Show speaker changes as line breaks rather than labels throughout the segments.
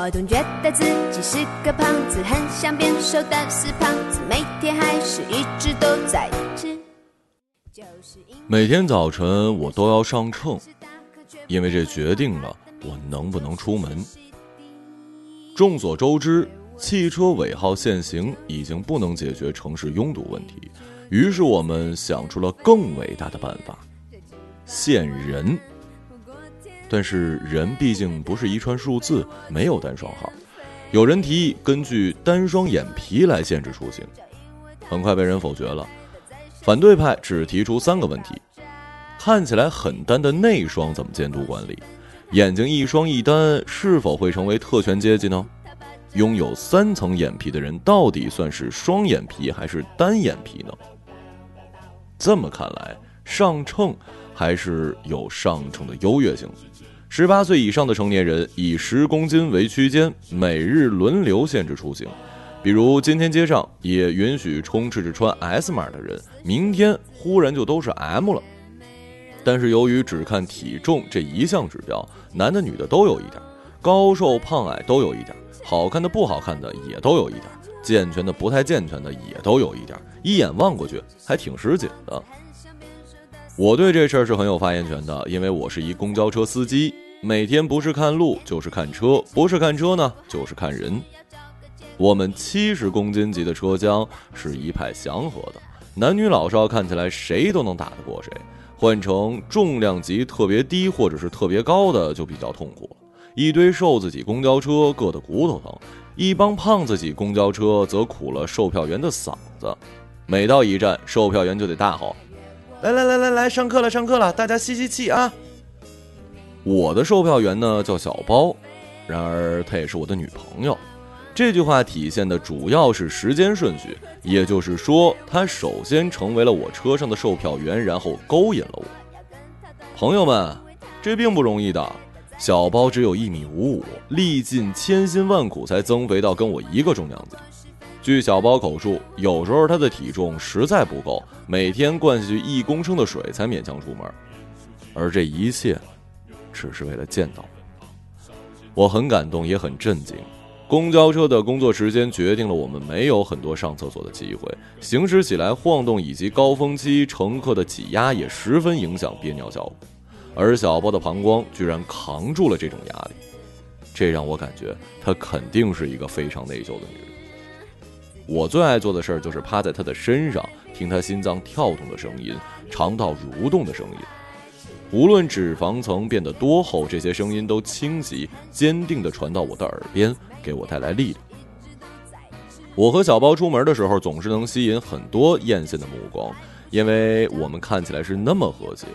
我总觉得自己是个胖子，很想变瘦，但是胖子每天还是一直都在吃。
每天早晨我都要上秤，因为这决定了我能不能出门。众所周知，汽车尾号限行已经不能解决城市拥堵问题，于是我们想出了更伟大的办法——限人。但是人毕竟不是一串数字，没有单双号。有人提议根据单双眼皮来限制出行，很快被人否决了。反对派只提出三个问题：看起来很单的内双怎么监督管理？眼睛一双一单是否会成为特权阶级呢？拥有三层眼皮的人到底算是双眼皮还是单眼皮呢？这么看来，上秤还是有上秤的优越性。十八岁以上的成年人以十公斤为区间，每日轮流限制出行。比如今天街上也允许充斥着穿 S 码的人，明天忽然就都是 M 了。但是由于只看体重这一项指标，男的女的都有一点，高瘦胖矮都有一点，好看的不好看的也都有一点，健全的不太健全的也都有一点，一眼望过去还挺实紧的。我对这事儿是很有发言权的，因为我是一公交车司机，每天不是看路就是看车，不是看车呢就是看人。我们七十公斤级的车厢是一派祥和的，男女老少看起来谁都能打得过谁。换成重量级特别低或者是特别高的就比较痛苦了，一堆瘦子挤公交车硌得骨头疼，一帮胖子挤公交车则苦了售票员的嗓子。每到一站，售票员就得大吼。来来来来来，上课了上课了，大家吸吸气啊！我的售票员呢叫小包，然而她也是我的女朋友。这句话体现的主要是时间顺序，也就是说，她首先成为了我车上的售票员，然后勾引了我。朋友们，这并不容易的。小包只有一米五五，历尽千辛万苦才增肥到跟我一个重量级。据小包口述，有时候他的体重实在不够，每天灌下去一公升的水才勉强出门，而这一切，只是为了见到我。我很感动，也很震惊。公交车的工作时间决定了我们没有很多上厕所的机会，行驶起来晃动以及高峰期乘客的挤压也十分影响憋尿效果。而小包的膀胱居然扛住了这种压力，这让我感觉她肯定是一个非常内疚的女人。我最爱做的事儿就是趴在他的身上，听他心脏跳动的声音，肠道蠕动的声音。无论脂肪层变得多厚，这些声音都清晰、坚定地传到我的耳边，给我带来力量。我和小包出门的时候，总是能吸引很多艳羡的目光，因为我们看起来是那么和谐。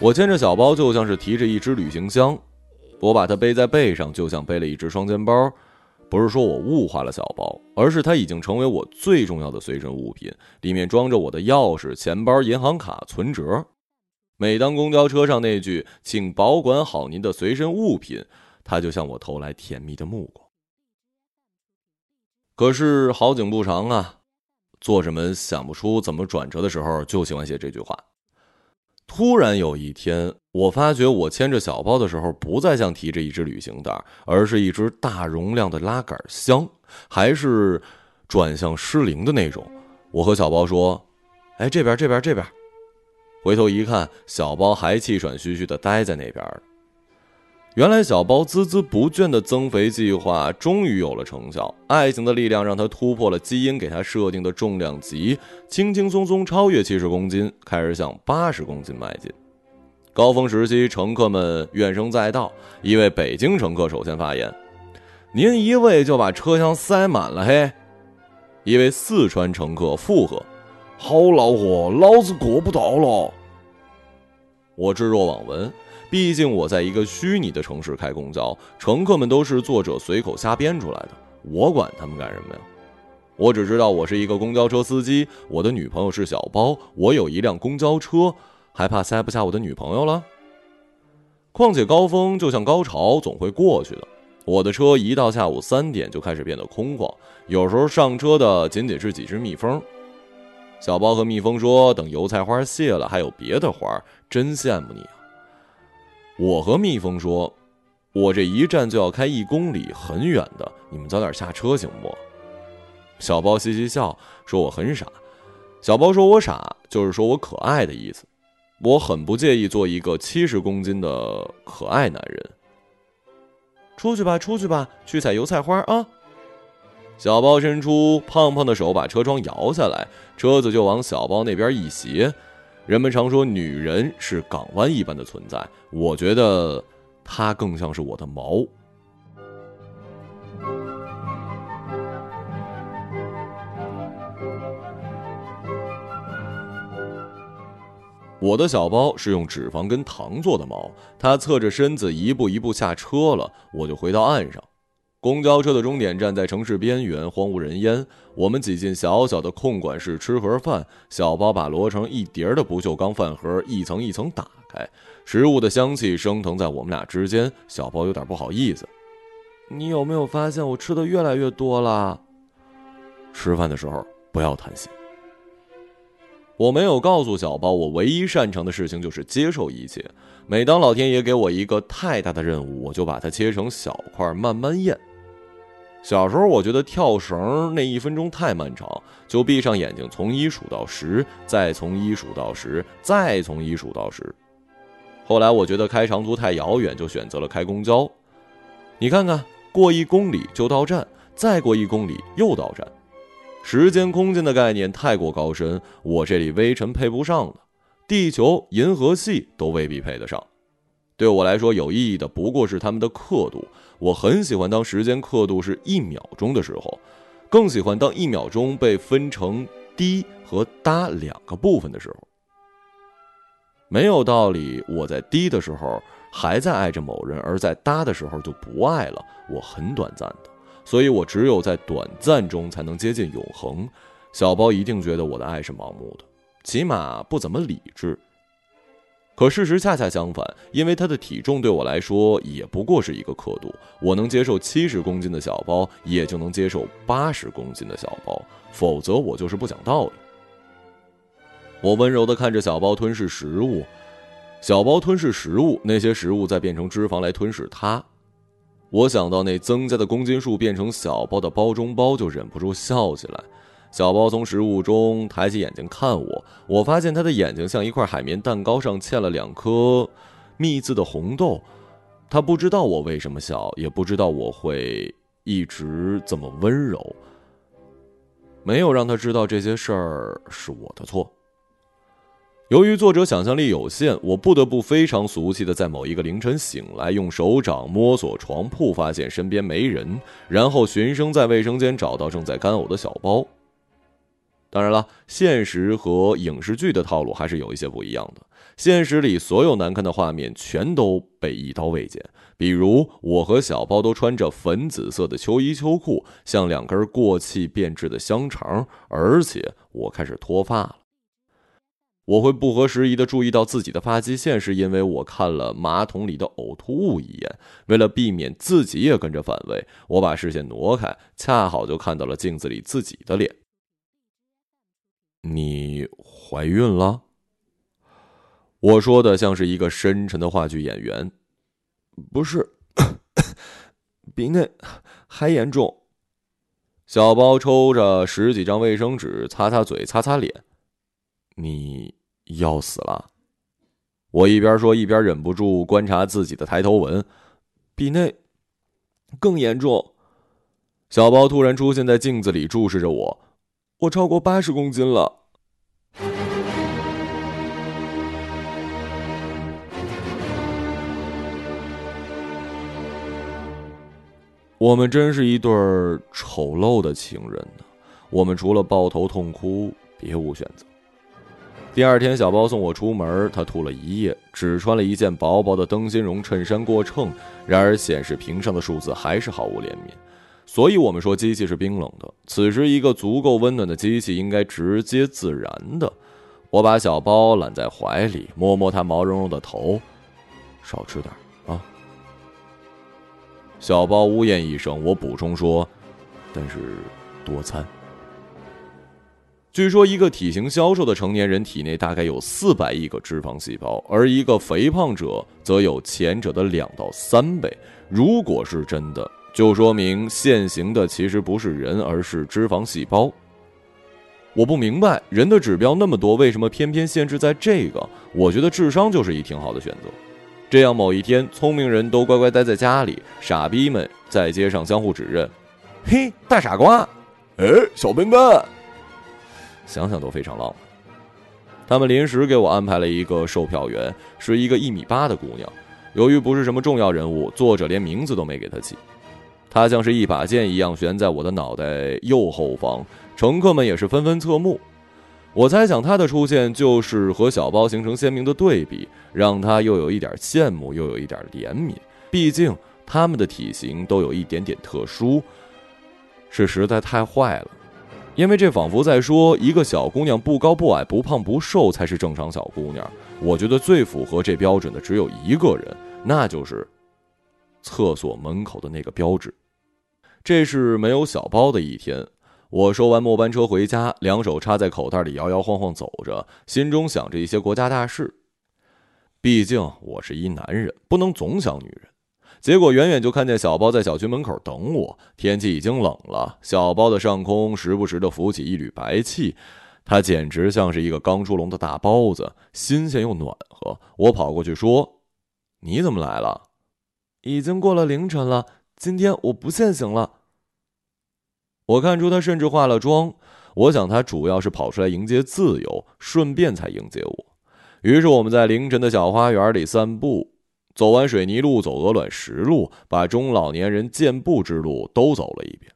我牵着小包，就像是提着一只旅行箱；我把它背在背上，就像背了一只双肩包。不是说我物化了小包，而是它已经成为我最重要的随身物品，里面装着我的钥匙、钱包、银行卡、存折。每当公交车上那句“请保管好您的随身物品”，它就向我投来甜蜜的目光。可是好景不长啊，作者们想不出怎么转折的时候，就喜欢写这句话。突然有一天，我发觉我牵着小包的时候，不再像提着一只旅行袋，而是一只大容量的拉杆箱，还是转向失灵的那种。我和小包说：“哎，这边，这边，这边。”回头一看，小包还气喘吁吁地待在那边。原来小包孜孜不倦的增肥计划终于有了成效，爱情的力量让他突破了基因给他设定的重量级，轻轻松松超越七十公斤，开始向八十公斤迈进。高峰时期，乘客们怨声载道。一位北京乘客首先发言：“您一位就把车厢塞满了嘿。”一位四川乘客附和：“好恼火，老子过不到了。”我置若罔闻。毕竟我在一个虚拟的城市开公交，乘客们都是作者随口瞎编出来的，我管他们干什么呀？我只知道我是一个公交车司机，我的女朋友是小包，我有一辆公交车，还怕塞不下我的女朋友了？况且高峰就像高潮，总会过去的。我的车一到下午三点就开始变得空旷，有时候上车的仅仅是几只蜜蜂。小包和蜜蜂说：“等油菜花谢了，还有别的花，真羡慕你啊。”我和蜜蜂说：“我这一站就要开一公里，很远的，你们早点下车行不？小包嘻嘻笑，说我很傻。小包说我傻，就是说我可爱的意思。我很不介意做一个七十公斤的可爱男人。出去吧，出去吧，去采油菜花啊！小包伸出胖胖的手，把车窗摇下来，车子就往小包那边一斜。人们常说女人是港湾一般的存在，我觉得。它更像是我的毛。我的小包是用脂肪跟糖做的毛，它侧着身子一步一步下车了，我就回到岸上。公交车的终点站在城市边缘，荒无人烟。我们挤进小小的空管室吃盒饭，小包把摞成一叠的不锈钢饭盒一层一层打开。食物的香气升腾在我们俩之间，小包有点不好意思。你有没有发现我吃的越来越多了？吃饭的时候不要贪心。我没有告诉小包，我唯一擅长的事情就是接受一切。每当老天爷给我一个太大的任务，我就把它切成小块慢慢咽。小时候我觉得跳绳那一分钟太漫长，就闭上眼睛从一数到十，再从一数到十，再从一数到十。后来我觉得开长途太遥远，就选择了开公交。你看看，过一公里就到站，再过一公里又到站。时间、空间的概念太过高深，我这里微尘配不上的，地球、银河系都未必配得上。对我来说，有意义的不过是他们的刻度。我很喜欢当时间刻度是一秒钟的时候，更喜欢当一秒钟被分成滴和哒两个部分的时候。没有道理，我在滴的时候还在爱着某人，而在搭的时候就不爱了。我很短暂的，所以我只有在短暂中才能接近永恒。小包一定觉得我的爱是盲目的，起码不怎么理智。可事实恰恰相反，因为他的体重对我来说也不过是一个刻度。我能接受七十公斤的小包，也就能接受八十公斤的小包，否则我就是不讲道理。我温柔地看着小包吞噬食物，小包吞噬食物，那些食物再变成脂肪来吞噬它。我想到那增加的公斤数变成小包的包中包，就忍不住笑起来。小包从食物中抬起眼睛看我，我发现他的眼睛像一块海绵蛋糕上嵌了两颗蜜字的红豆。他不知道我为什么笑，也不知道我会一直这么温柔。没有让他知道这些事儿是我的错。由于作者想象力有限，我不得不非常俗气的在某一个凌晨醒来，用手掌摸索床铺，发现身边没人，然后循声在卫生间找到正在干呕的小包。当然了，现实和影视剧的套路还是有一些不一样的。现实里所有难看的画面全都被一刀未剪，比如我和小包都穿着粉紫色的秋衣秋裤，像两根过气变质的香肠，而且我开始脱发了。我会不合时宜的注意到自己的发际线，是因为我看了马桶里的呕吐物一眼。为了避免自己也跟着反胃，我把视线挪开，恰好就看到了镜子里自己的脸。你怀孕了？我说的像是一个深沉的话剧演员。不是，比那还严重。小包抽着十几张卫生纸，擦擦嘴，擦擦脸。你要死了！我一边说一边忍不住观察自己的抬头纹，比那更严重。小包突然出现在镜子里，注视着我。我超过八十公斤了。我们真是一对丑陋的情人呢。我们除了抱头痛哭，别无选择。第二天，小包送我出门，他吐了一夜，只穿了一件薄薄的灯芯绒衬衫过秤，然而显示屏上的数字还是毫无怜悯。所以，我们说机器是冰冷的。此时，一个足够温暖的机器应该直接自然的。我把小包揽在怀里，摸摸他毛茸茸的头，少吃点啊。小包呜咽一声，我补充说：“但是多餐。”据说一个体型消瘦的成年人体内大概有四百亿个脂肪细胞，而一个肥胖者则有前者的两到三倍。如果是真的，就说明现行的其实不是人，而是脂肪细胞。我不明白人的指标那么多，为什么偏偏限制在这个？我觉得智商就是一挺好的选择。这样某一天，聪明人都乖乖待在家里，傻逼们在街上相互指认：“嘿，大傻瓜！哎，小笨蛋！”想想都非常浪漫。他们临时给我安排了一个售票员，是一个一米八的姑娘。由于不是什么重要人物，作者连名字都没给她起。她像是一把剑一样悬在我的脑袋右后方，乘客们也是纷纷侧目。我猜想她的出现就是和小包形成鲜明的对比，让她又有一点羡慕，又有一点怜悯。毕竟他们的体型都有一点点特殊，是实在太坏了。因为这仿佛在说，一个小姑娘不高不矮不胖不瘦才是正常小姑娘。我觉得最符合这标准的只有一个人，那就是厕所门口的那个标志。这是没有小包的一天，我收完末班车回家，两手插在口袋里摇摇晃晃走着，心中想着一些国家大事。毕竟我是一男人，不能总想女人。结果远远就看见小包在小区门口等我。天气已经冷了，小包的上空时不时的浮起一缕白气，它简直像是一个刚出笼的大包子，新鲜又暖和。我跑过去说：“你怎么来了？
已经过了凌晨了，今天我不限行了。”
我看出他甚至化了妆，我想他主要是跑出来迎接自由，顺便才迎接我。于是我们在凌晨的小花园里散步。走完水泥路，走鹅卵石路，把中老年人健步之路都走了一遍。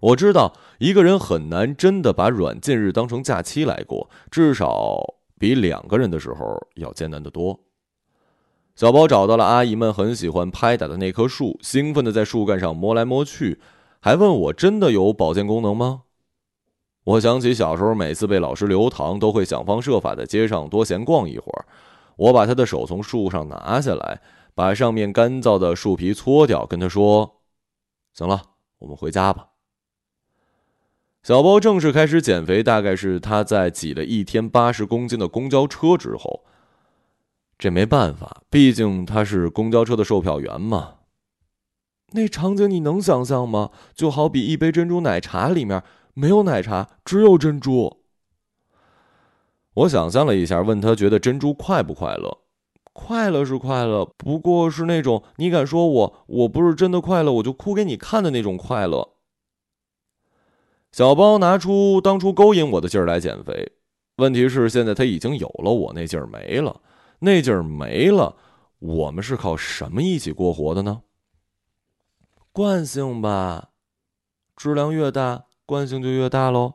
我知道一个人很难真的把软禁日当成假期来过，至少比两个人的时候要艰难得多。小包找到了阿姨们很喜欢拍打的那棵树，兴奋的在树干上摸来摸去，还问我真的有保健功能吗？我想起小时候每次被老师留堂，都会想方设法在街上多闲逛一会儿。我把他的手从树上拿下来，把上面干燥的树皮搓掉，跟他说：“行了，我们回家吧。”小包正式开始减肥，大概是他在挤了一天八十公斤的公交车之后。这没办法，毕竟他是公交车的售票员嘛。
那场景你能想象吗？就好比一杯珍珠奶茶里面没有奶茶，只有珍珠。
我想象了一下，问他觉得珍珠快不快乐？
快乐是快乐，不过是那种你敢说我我不是真的快乐，我就哭给你看的那种快乐。
小包拿出当初勾引我的劲儿来减肥，问题是现在他已经有了我那劲儿没了，那劲儿没了，我们是靠什么一起过活的呢？
惯性吧，质量越大，惯性就越大喽。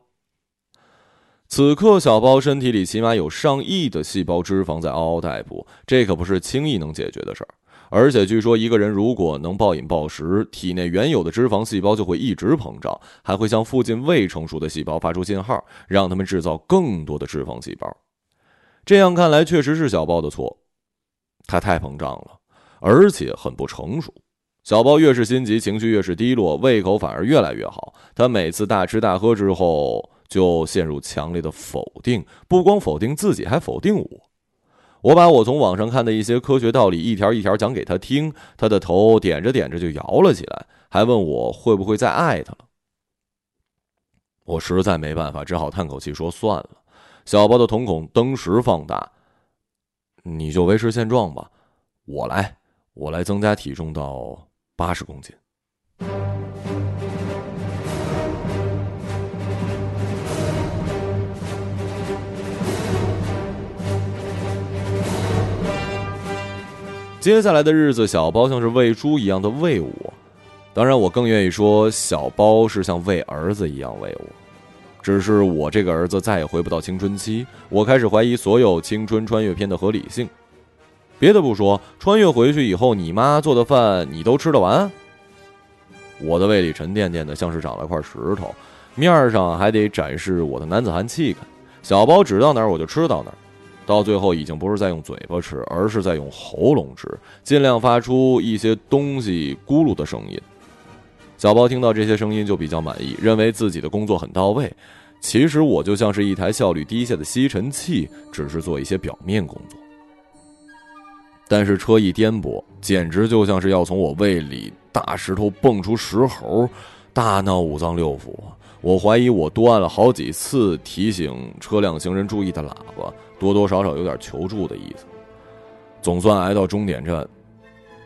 此刻，小包身体里起码有上亿的细胞脂肪在嗷嗷待哺，这可不是轻易能解决的事儿。而且，据说一个人如果能暴饮暴食，体内原有的脂肪细胞就会一直膨胀，还会向附近未成熟的细胞发出信号，让他们制造更多的脂肪细胞。这样看来，确实是小包的错，他太膨胀了，而且很不成熟。小包越是心急，情绪越是低落，胃口反而越来越好。他每次大吃大喝之后。就陷入强烈的否定，不光否定自己，还否定我。我把我从网上看的一些科学道理一条一条讲给他听，他的头点着点着就摇了起来，还问我会不会再爱他了。我实在没办法，只好叹口气说算了。小包的瞳孔登时放大，你就维持现状吧，我来，我来增加体重到八十公斤。接下来的日子，小包像是喂猪一样的喂我。当然，我更愿意说，小包是像喂儿子一样喂我。只是我这个儿子再也回不到青春期，我开始怀疑所有青春穿越片的合理性。别的不说，穿越回去以后，你妈做的饭你都吃得完？我的胃里沉甸甸的，像是长了块石头，面上还得展示我的男子汉气概。小包指到哪儿，我就吃到哪儿。到最后已经不是在用嘴巴吃，而是在用喉咙吃，尽量发出一些东西咕噜的声音。小包听到这些声音就比较满意，认为自己的工作很到位。其实我就像是一台效率低下的吸尘器，只是做一些表面工作。但是车一颠簸，简直就像是要从我胃里大石头蹦出石猴，大闹五脏六腑。我怀疑我多按了好几次提醒车辆行人注意的喇叭，多多少少有点求助的意思。总算挨到终点站，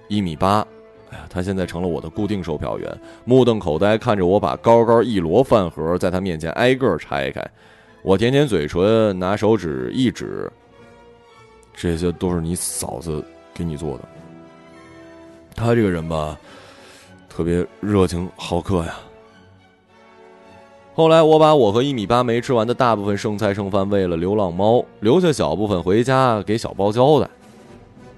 一米八，哎呀，他现在成了我的固定售票员，目瞪口呆看着我把高高一摞饭盒在他面前挨个拆开。我舔舔嘴唇，拿手指一指，这些都是你嫂子。给你做的，他这个人吧，特别热情好客呀。后来我把我和一米八没吃完的大部分剩菜剩饭喂了流浪猫，留下小部分回家给小包交代。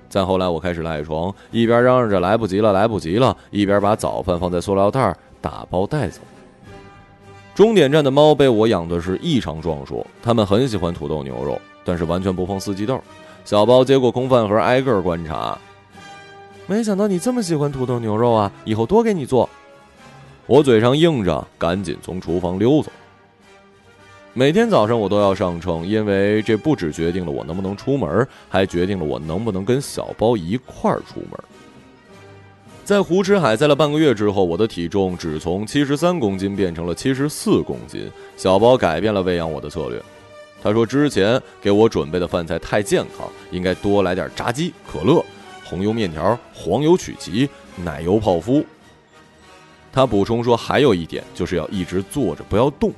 再后来我开始赖床，一边嚷嚷着来不及了来不及了，一边把早饭放在塑料袋打包带走。终点站的猫被我养的是异常壮硕，它们很喜欢土豆牛肉，但是完全不碰四季豆。小包接过空饭盒，挨个观察。
没想到你这么喜欢土豆牛肉啊！以后多给你做。
我嘴上应着，赶紧从厨房溜走。每天早上我都要上秤，因为这不只决定了我能不能出门，还决定了我能不能跟小包一块儿出门。在胡吃海塞了半个月之后，我的体重只从七十三公斤变成了七十四公斤。小包改变了喂养我的策略。他说：“之前给我准备的饭菜太健康，应该多来点炸鸡、可乐、红油面条、黄油曲奇、奶油泡芙。”他补充说：“还有一点就是要一直坐着，不要动。”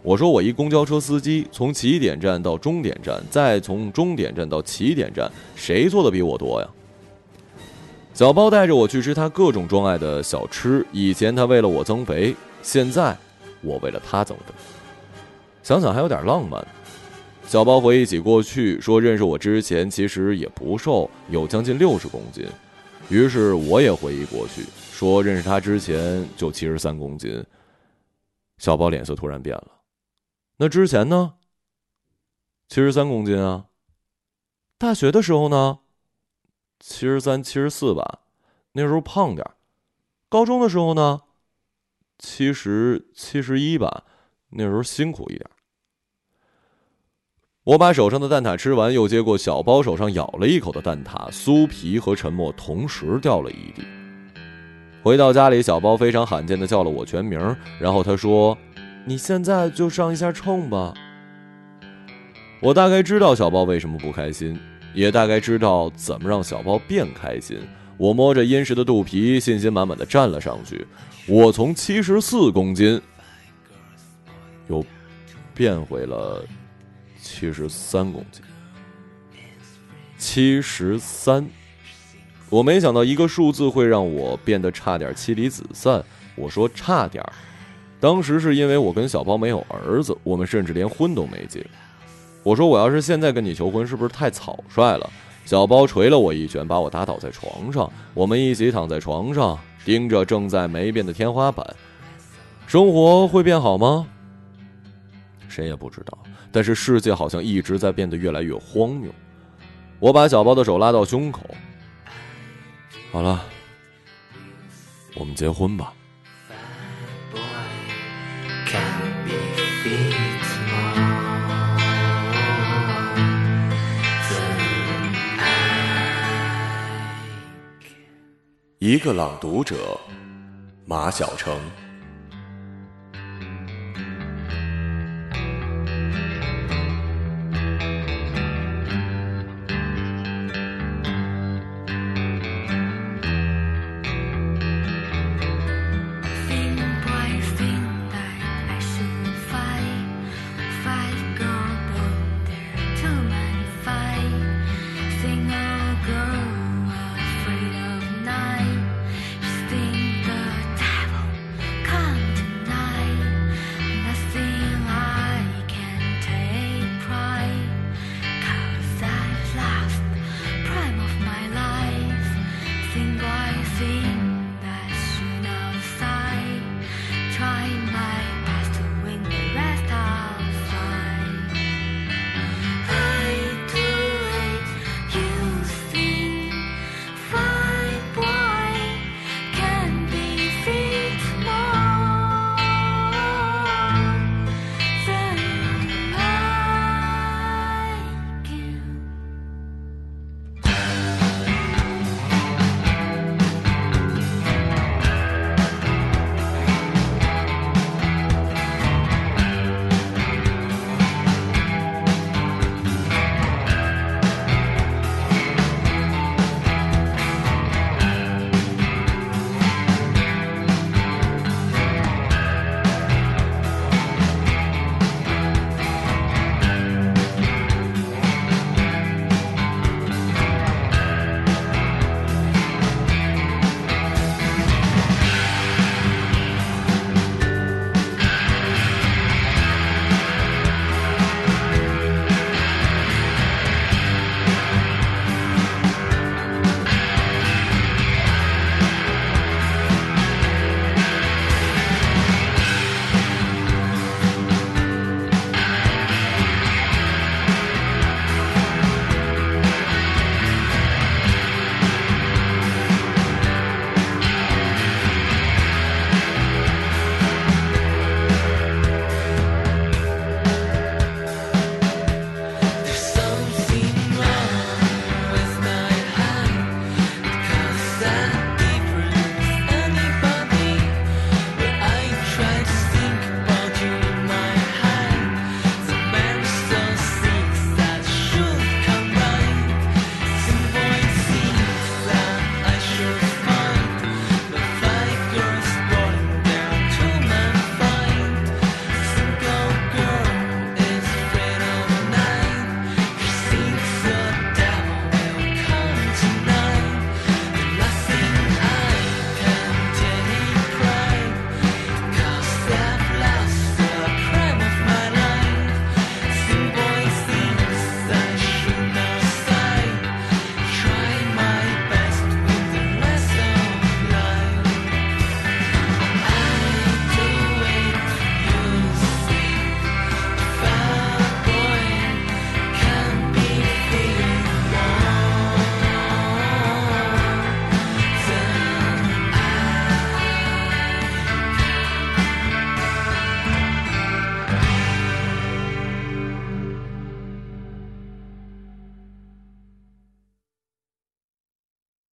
我说：“我一公交车司机，从起点站到终点站，再从终点站到起点站，谁做的比我多呀？”小包带着我去吃他各种钟爱的小吃。以前他为了我增肥，现在我为了他增肥。想想还有点浪漫。小包回忆起过去，说认识我之前其实也不瘦，有将近六十公斤。于是我也回忆过去，说认识他之前就七十三公斤。小包脸色突然变了。那之前呢？七十三公斤啊。
大学的时候呢？
七十三、七十四吧，那时候胖点
高中的时候呢？
七十七十一吧，那时候辛苦一点。我把手上的蛋挞吃完，又接过小包手上咬了一口的蛋挞，酥皮和沉默同时掉了一地。回到家里，小包非常罕见的叫了我全名，然后他说：“
你现在就上一下秤吧。”
我大概知道小包为什么不开心，也大概知道怎么让小包变开心。我摸着殷实的肚皮，信心满满的站了上去。我从七十四公斤，又变回了。七十三公斤，七十三，我没想到一个数字会让我变得差点妻离子散。我说差点，当时是因为我跟小包没有儿子，我们甚至连婚都没结。我说我要是现在跟你求婚，是不是太草率了？小包捶了我一拳，把我打倒在床上。我们一起躺在床上，盯着正在没变的天花板。生活会变好吗？谁也不知道。但是世界好像一直在变得越来越荒谬。我把小包的手拉到胸口，好了，我们结婚吧。一个朗读者，马晓成。